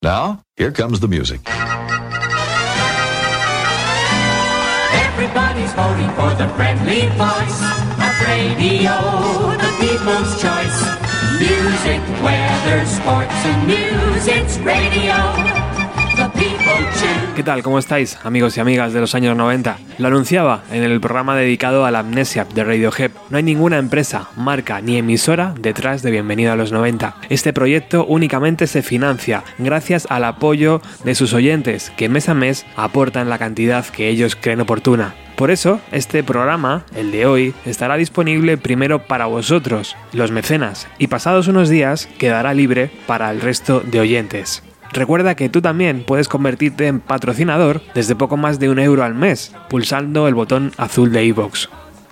Now, here comes the music. Everybody's voting for the friendly voice of radio, the people's choice. Music, weather, sports, and news. It's radio. ¿Qué tal? ¿Cómo estáis, amigos y amigas de los años 90? Lo anunciaba en el programa dedicado a la amnesia de Radiohead. No hay ninguna empresa, marca ni emisora detrás de Bienvenido a los 90. Este proyecto únicamente se financia gracias al apoyo de sus oyentes, que mes a mes aportan la cantidad que ellos creen oportuna. Por eso, este programa, el de hoy, estará disponible primero para vosotros, los mecenas, y pasados unos días quedará libre para el resto de oyentes. Recuerda que tú también puedes convertirte en patrocinador desde poco más de un euro al mes, pulsando el botón azul de iVoox.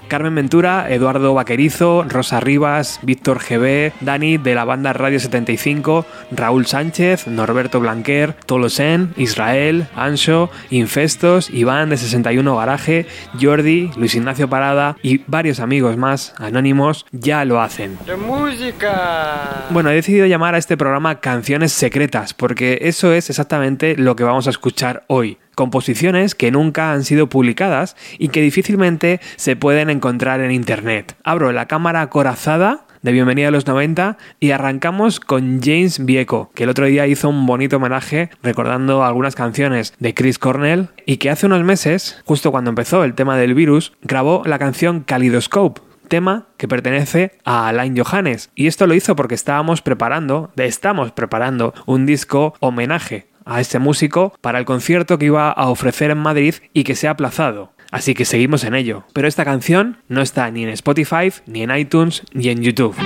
Carmen Ventura, Eduardo Vaquerizo, Rosa Rivas, Víctor GB, Dani de la banda Radio 75, Raúl Sánchez, Norberto Blanquer, Tolosen, Israel, Ancho, Infestos, Iván de 61 Garaje, Jordi, Luis Ignacio Parada y varios amigos más anónimos ya lo hacen. ¡De música! Bueno, he decidido llamar a este programa Canciones Secretas porque eso es exactamente lo que vamos a escuchar hoy composiciones que nunca han sido publicadas y que difícilmente se pueden encontrar en internet. Abro la cámara acorazada de Bienvenida a los 90 y arrancamos con James Vieco, que el otro día hizo un bonito homenaje recordando algunas canciones de Chris Cornell y que hace unos meses, justo cuando empezó el tema del virus, grabó la canción Kaleidoscope, tema que pertenece a Alain Johannes. Y esto lo hizo porque estábamos preparando, estamos preparando un disco homenaje a este músico para el concierto que iba a ofrecer en Madrid y que se ha aplazado. Así que seguimos en ello. Pero esta canción no está ni en Spotify, ni en iTunes, ni en YouTube.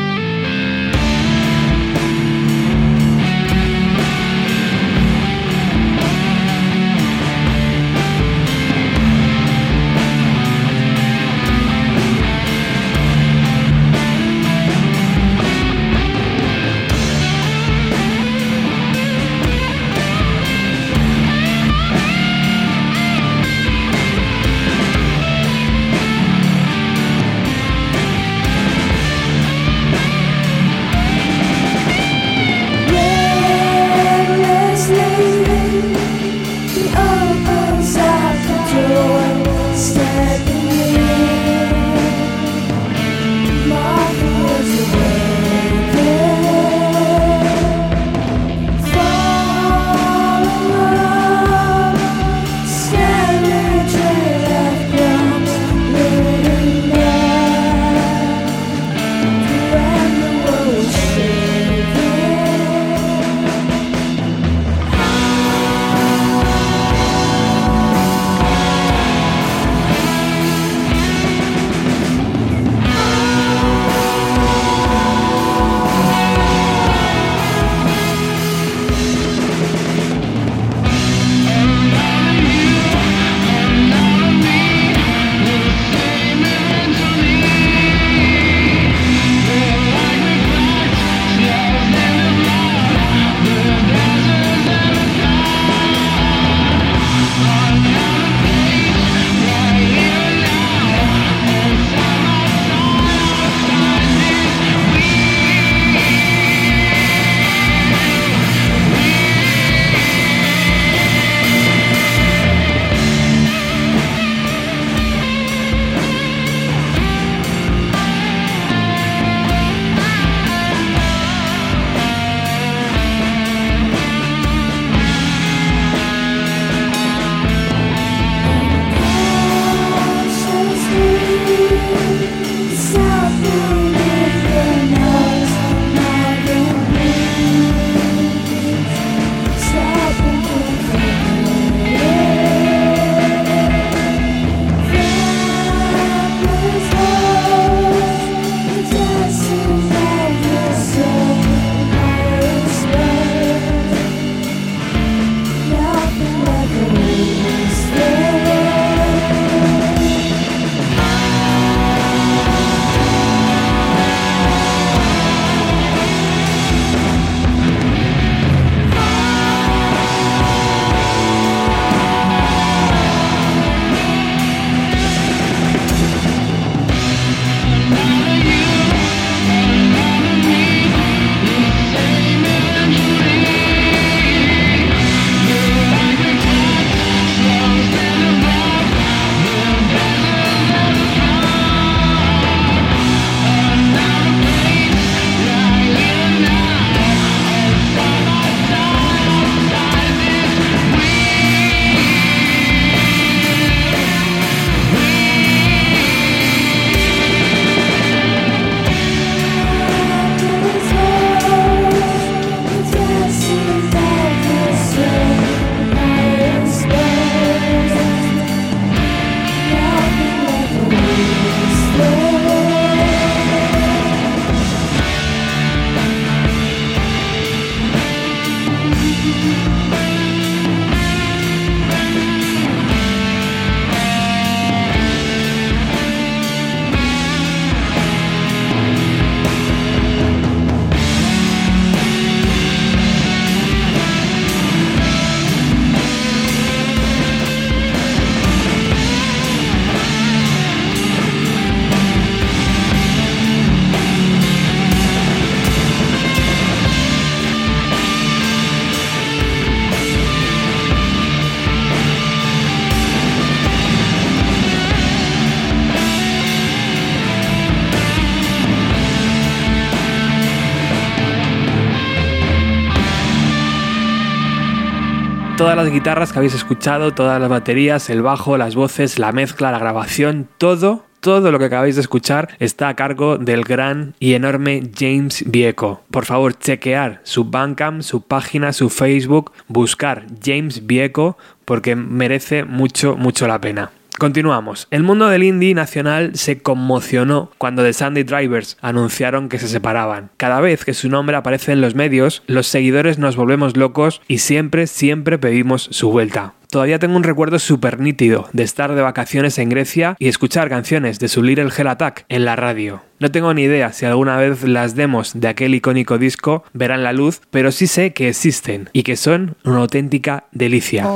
Todas las guitarras que habéis escuchado, todas las baterías, el bajo, las voces, la mezcla, la grabación, todo todo lo que acabáis de escuchar está a cargo del gran y enorme James Vieco. Por favor, chequear su Bandcamp, su página, su Facebook, buscar James Vieco porque merece mucho, mucho la pena. Continuamos. El mundo del indie nacional se conmocionó cuando The Sunday Drivers anunciaron que se separaban. Cada vez que su nombre aparece en los medios, los seguidores nos volvemos locos y siempre, siempre pedimos su vuelta. Todavía tengo un recuerdo súper nítido de estar de vacaciones en Grecia y escuchar canciones de su Little Hell Attack en la radio. No tengo ni idea si alguna vez las demos de aquel icónico disco verán la luz, pero sí sé que existen y que son una auténtica delicia.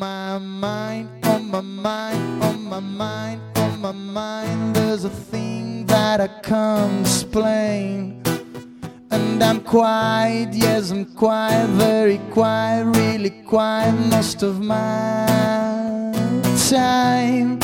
My my mind, on my mind, on my mind, there's a thing that I can't explain. And I'm quiet, yes, I'm quiet, very quiet, really quiet most of my time.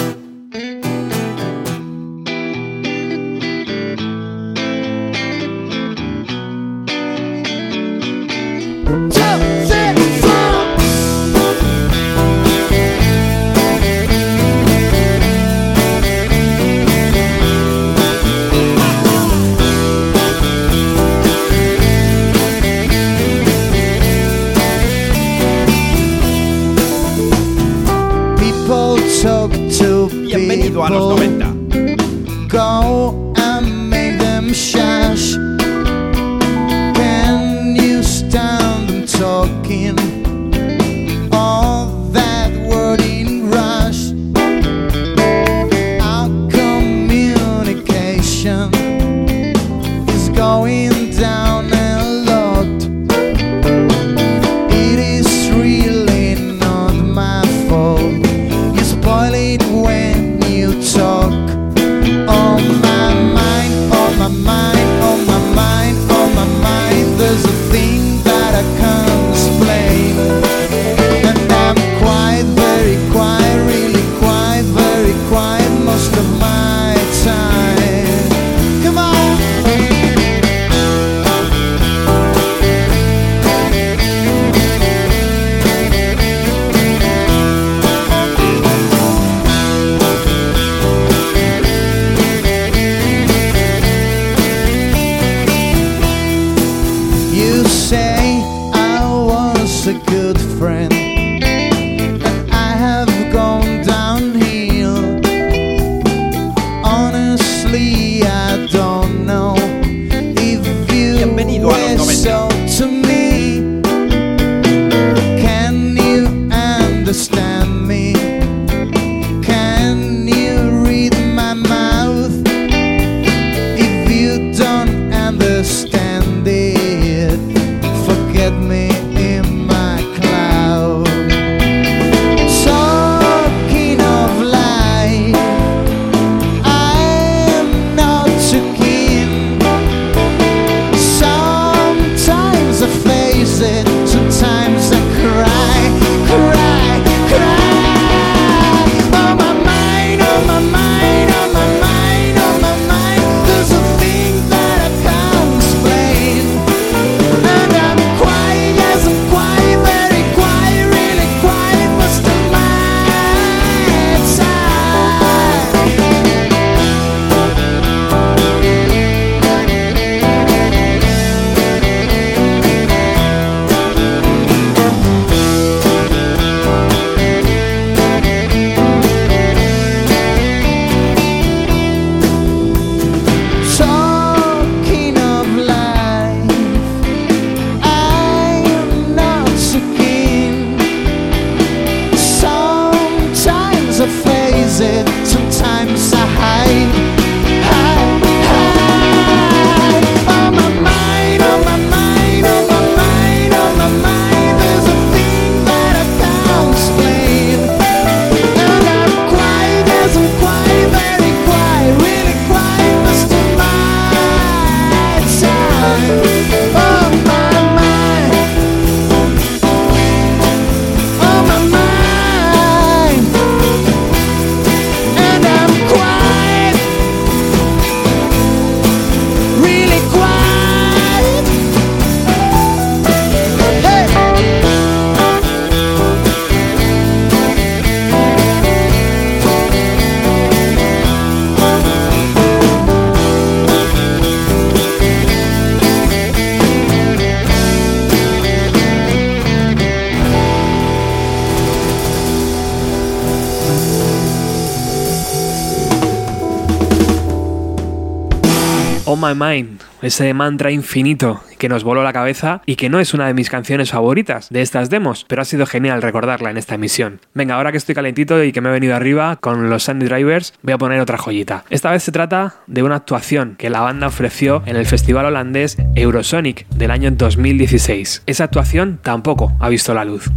On My Mind, ese mantra infinito que nos voló la cabeza y que no es una de mis canciones favoritas de estas demos, pero ha sido genial recordarla en esta emisión. Venga, ahora que estoy calentito y que me he venido arriba con los Sandy Drivers, voy a poner otra joyita. Esta vez se trata de una actuación que la banda ofreció en el festival holandés Eurosonic del año 2016. Esa actuación tampoco ha visto la luz.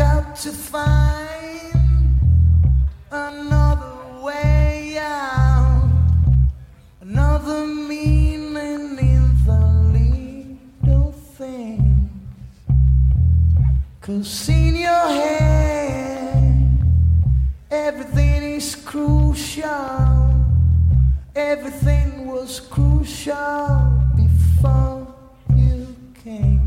Got to find another way out, another meaning in the little things. Cause in your head, everything is crucial, everything was crucial before you came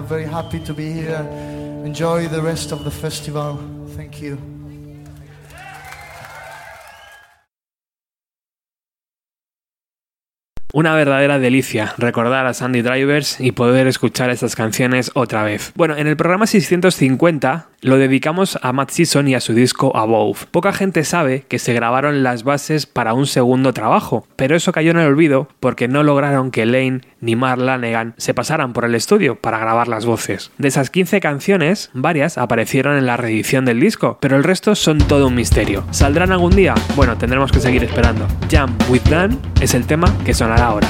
very happy to be here. Enjoy the rest of the festival. Thank you. Una verdadera delicia recordar a Sandy Drivers y poder escuchar estas canciones otra vez. Bueno, en el programa 650 lo dedicamos a Matt Season y a su disco Above. Poca gente sabe que se grabaron las bases para un segundo trabajo, pero eso cayó en el olvido porque no lograron que Lane ni Mark Lanegan se pasaran por el estudio para grabar las voces. De esas 15 canciones, varias aparecieron en la reedición del disco, pero el resto son todo un misterio. ¿Saldrán algún día? Bueno, tendremos que seguir esperando. Jam with Dan es el tema que sonará ahora.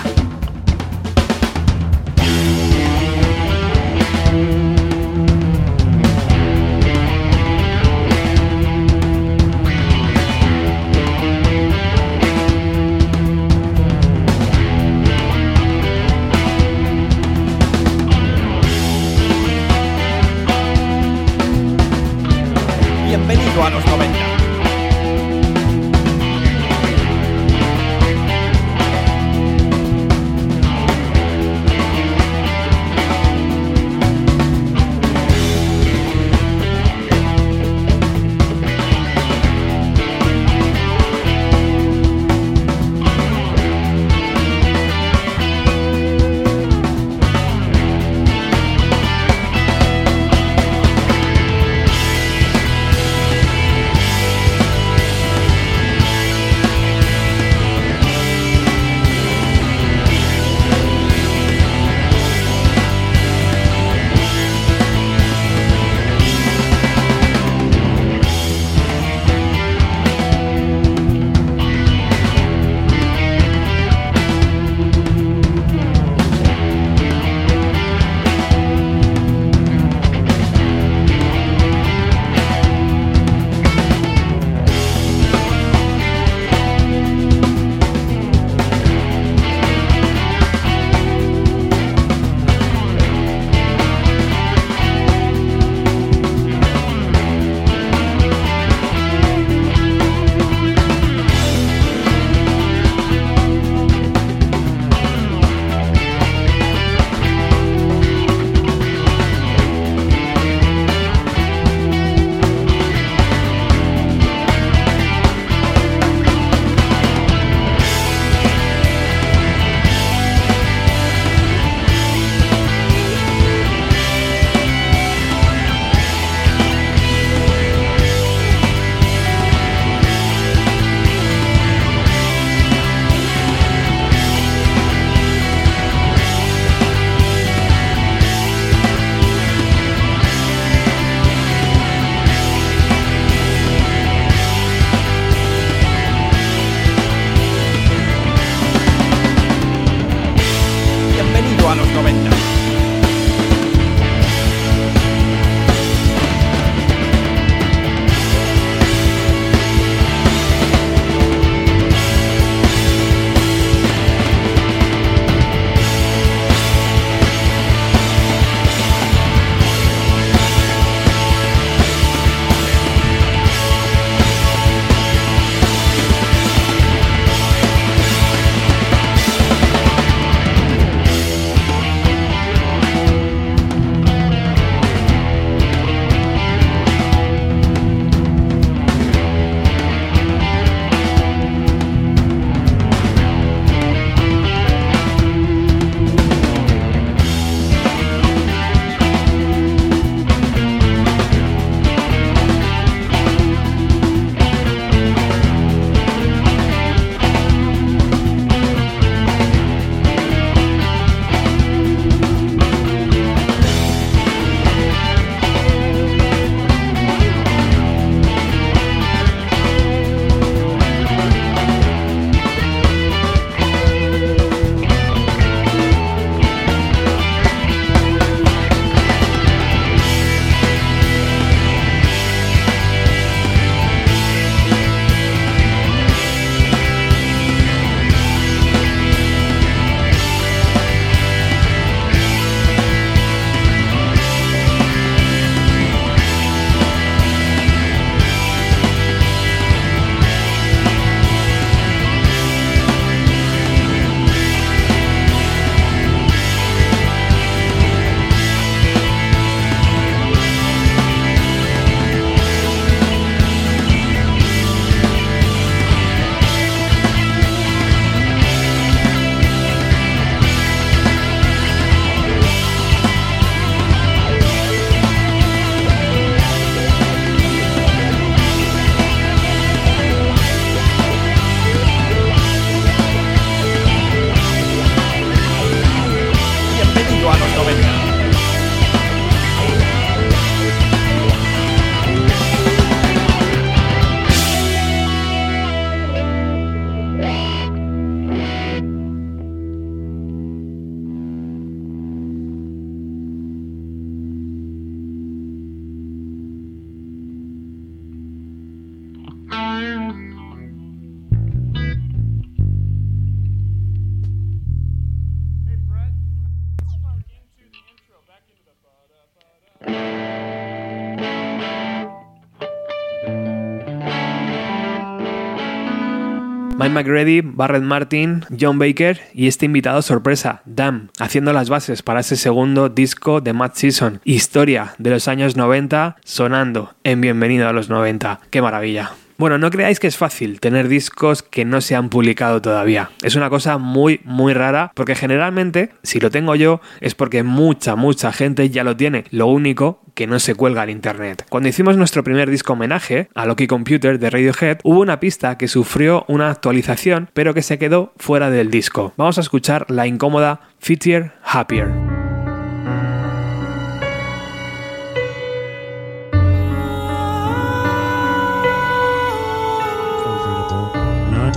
McReady, Barrett Martin, John Baker y este invitado sorpresa, Dam, haciendo las bases para ese segundo disco de Matt Season, historia de los años 90, sonando en Bienvenido a los 90. ¡Qué maravilla! Bueno, no creáis que es fácil tener discos que no se han publicado todavía. Es una cosa muy, muy rara porque generalmente, si lo tengo yo, es porque mucha, mucha gente ya lo tiene. Lo único que no se cuelga al internet. Cuando hicimos nuestro primer disco homenaje a Loki Computer de Radiohead, hubo una pista que sufrió una actualización, pero que se quedó fuera del disco. Vamos a escuchar la incómoda Fittier Happier.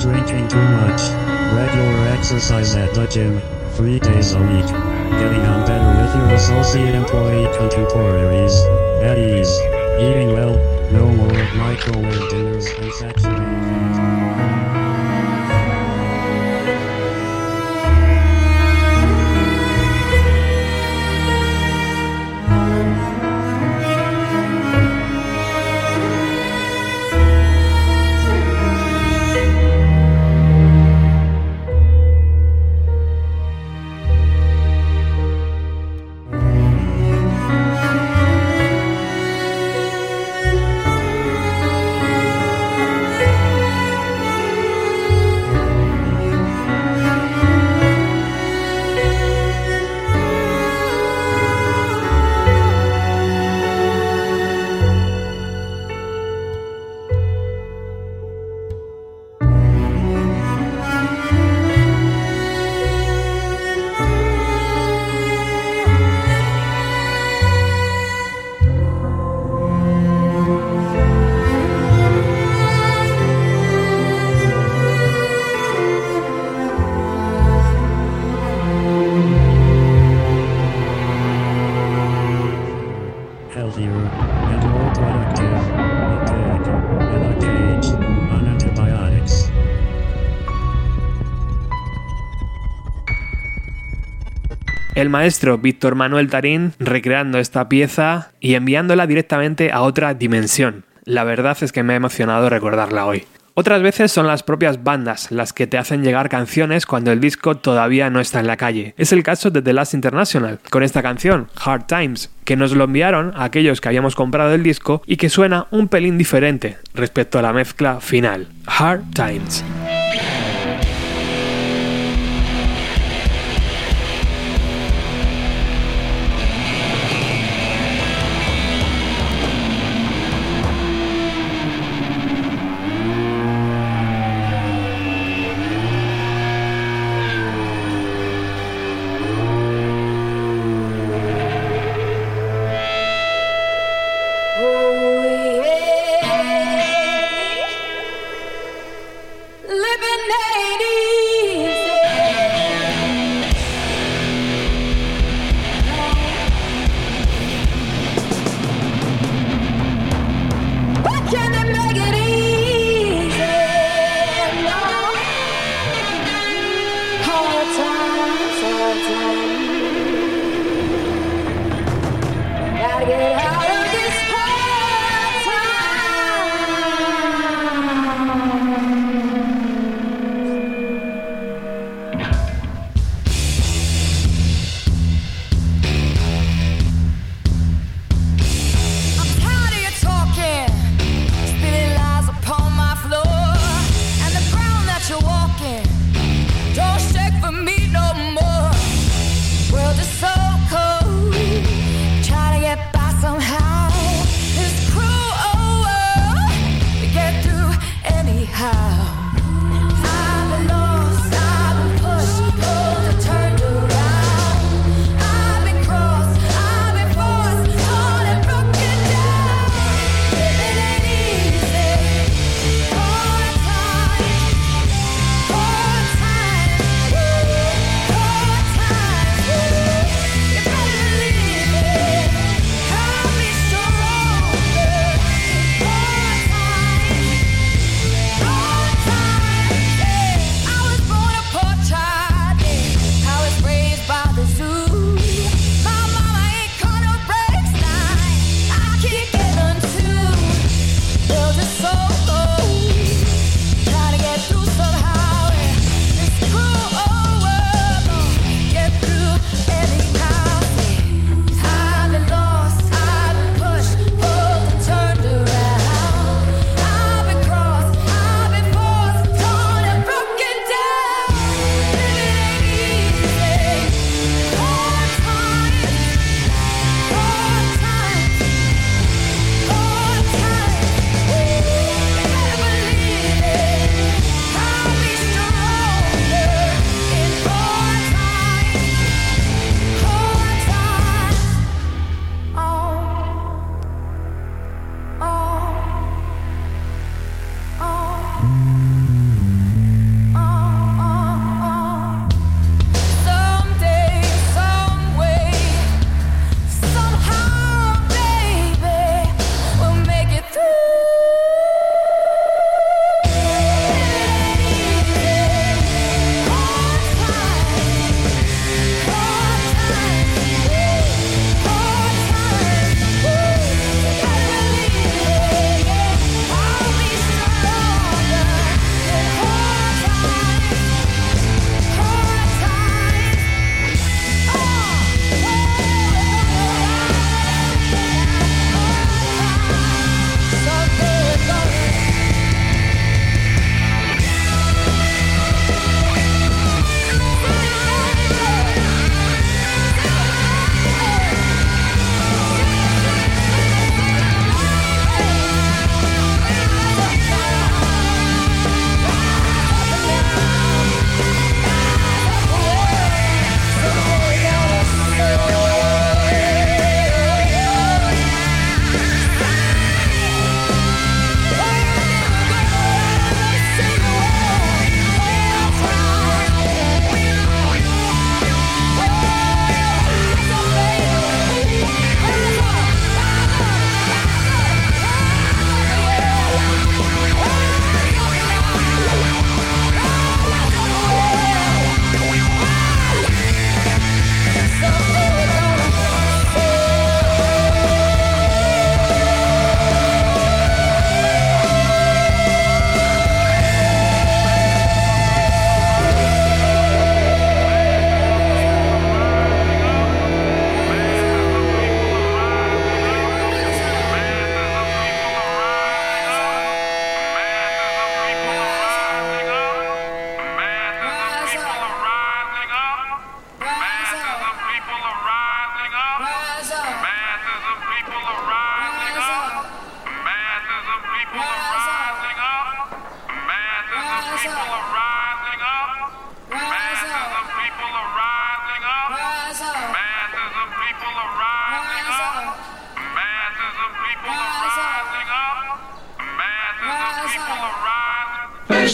Drinking too much, regular exercise at the gym, three days a week, getting on better with your associate employee contemporaries, at ease, eating well, no more microwave dinners and sexually. El maestro Víctor Manuel Tarín recreando esta pieza y enviándola directamente a otra dimensión. La verdad es que me ha emocionado recordarla hoy. Otras veces son las propias bandas las que te hacen llegar canciones cuando el disco todavía no está en la calle. Es el caso de The Last International, con esta canción, Hard Times, que nos lo enviaron a aquellos que habíamos comprado el disco y que suena un pelín diferente respecto a la mezcla final. Hard Times.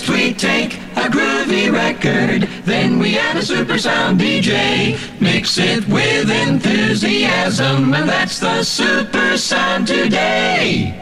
First we take a groovy record, then we add a super sound DJ. Mix it with enthusiasm, and that's the super sound today.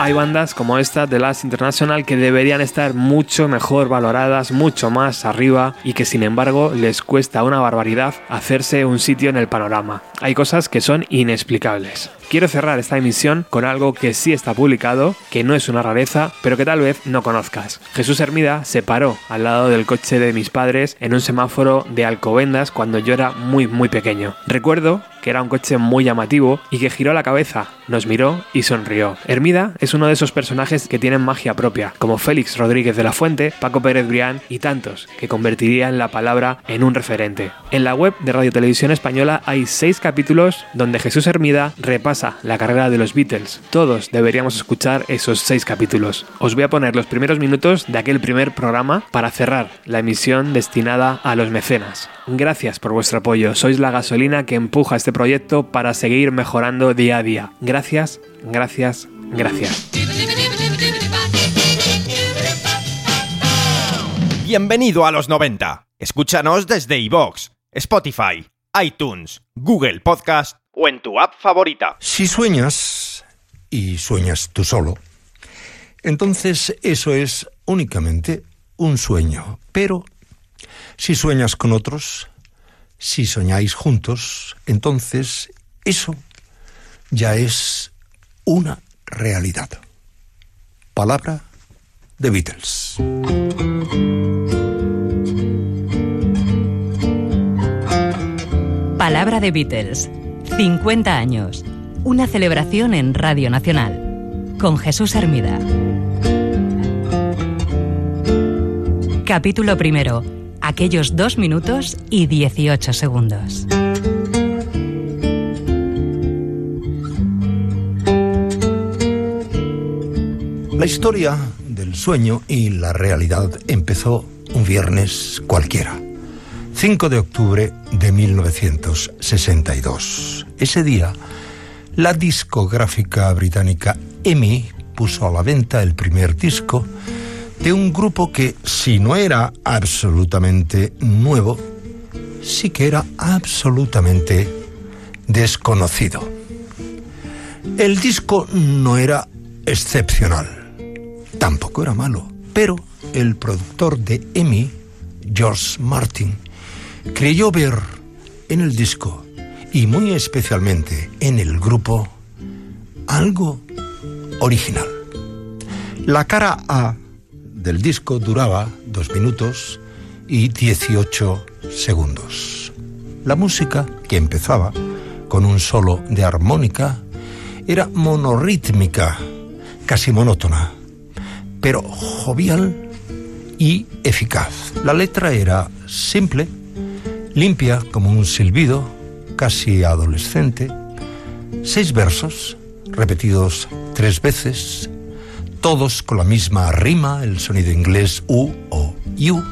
Hay bandas como esta de Last International que deberían estar mucho mejor valoradas, mucho más arriba y que sin embargo les cuesta una barbaridad hacerse un sitio en el panorama. Hay cosas que son inexplicables. Quiero cerrar esta emisión con algo que sí está publicado, que no es una rareza, pero que tal vez no conozcas. Jesús Hermida se paró al lado del coche de mis padres en un semáforo de Alcobendas cuando yo era muy muy pequeño. Recuerdo que era un coche muy llamativo y que giró la cabeza, nos miró y sonrió. Hermida es uno de esos personajes que tienen magia propia, como Félix Rodríguez de la Fuente, Paco Pérez Brián y tantos, que convertirían la palabra en un referente. En la web de Radio Televisión Española hay seis capítulos donde Jesús Hermida repasa la carrera de los Beatles. Todos deberíamos escuchar esos seis capítulos. Os voy a poner los primeros minutos de aquel primer programa para cerrar la emisión destinada a los mecenas. Gracias por vuestro apoyo. Sois la gasolina que empuja este proyecto para seguir mejorando día a día. Gracias, gracias, gracias. Bienvenido a los 90. Escúchanos desde iVoox, Spotify, iTunes, Google Podcast o en tu app favorita. Si sueñas, y sueñas tú solo, entonces eso es únicamente un sueño. Pero si sueñas con otros, si soñáis juntos, entonces eso ya es una realidad. Palabra de Beatles. Palabra de Beatles. 50 años. Una celebración en Radio Nacional. Con Jesús Hermida. Capítulo primero. Aquellos dos minutos y 18 segundos. La historia del sueño y la realidad empezó un viernes cualquiera. 5 de octubre de 1962. Ese día, la discográfica británica EMI puso a la venta el primer disco de un grupo que, si no era absolutamente nuevo, sí que era absolutamente desconocido. El disco no era excepcional, tampoco era malo, pero el productor de EMI, George Martin, creyó ver en el disco y muy especialmente en el grupo algo original. La cara A del disco duraba dos minutos y 18 segundos. La música, que empezaba con un solo de armónica, era monorítmica, casi monótona, pero jovial y eficaz. La letra era simple, limpia como un silbido, casi adolescente, seis versos repetidos tres veces, todos con la misma rima, el sonido inglés U o U,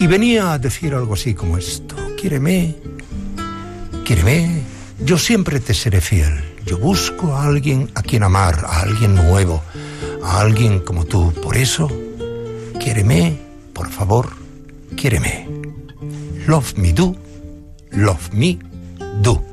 y venía a decir algo así como esto, quiéreme, quiéreme, yo siempre te seré fiel, yo busco a alguien a quien amar, a alguien nuevo, a alguien como tú, por eso, quiéreme, por favor, quiéreme. Love me do, love me do.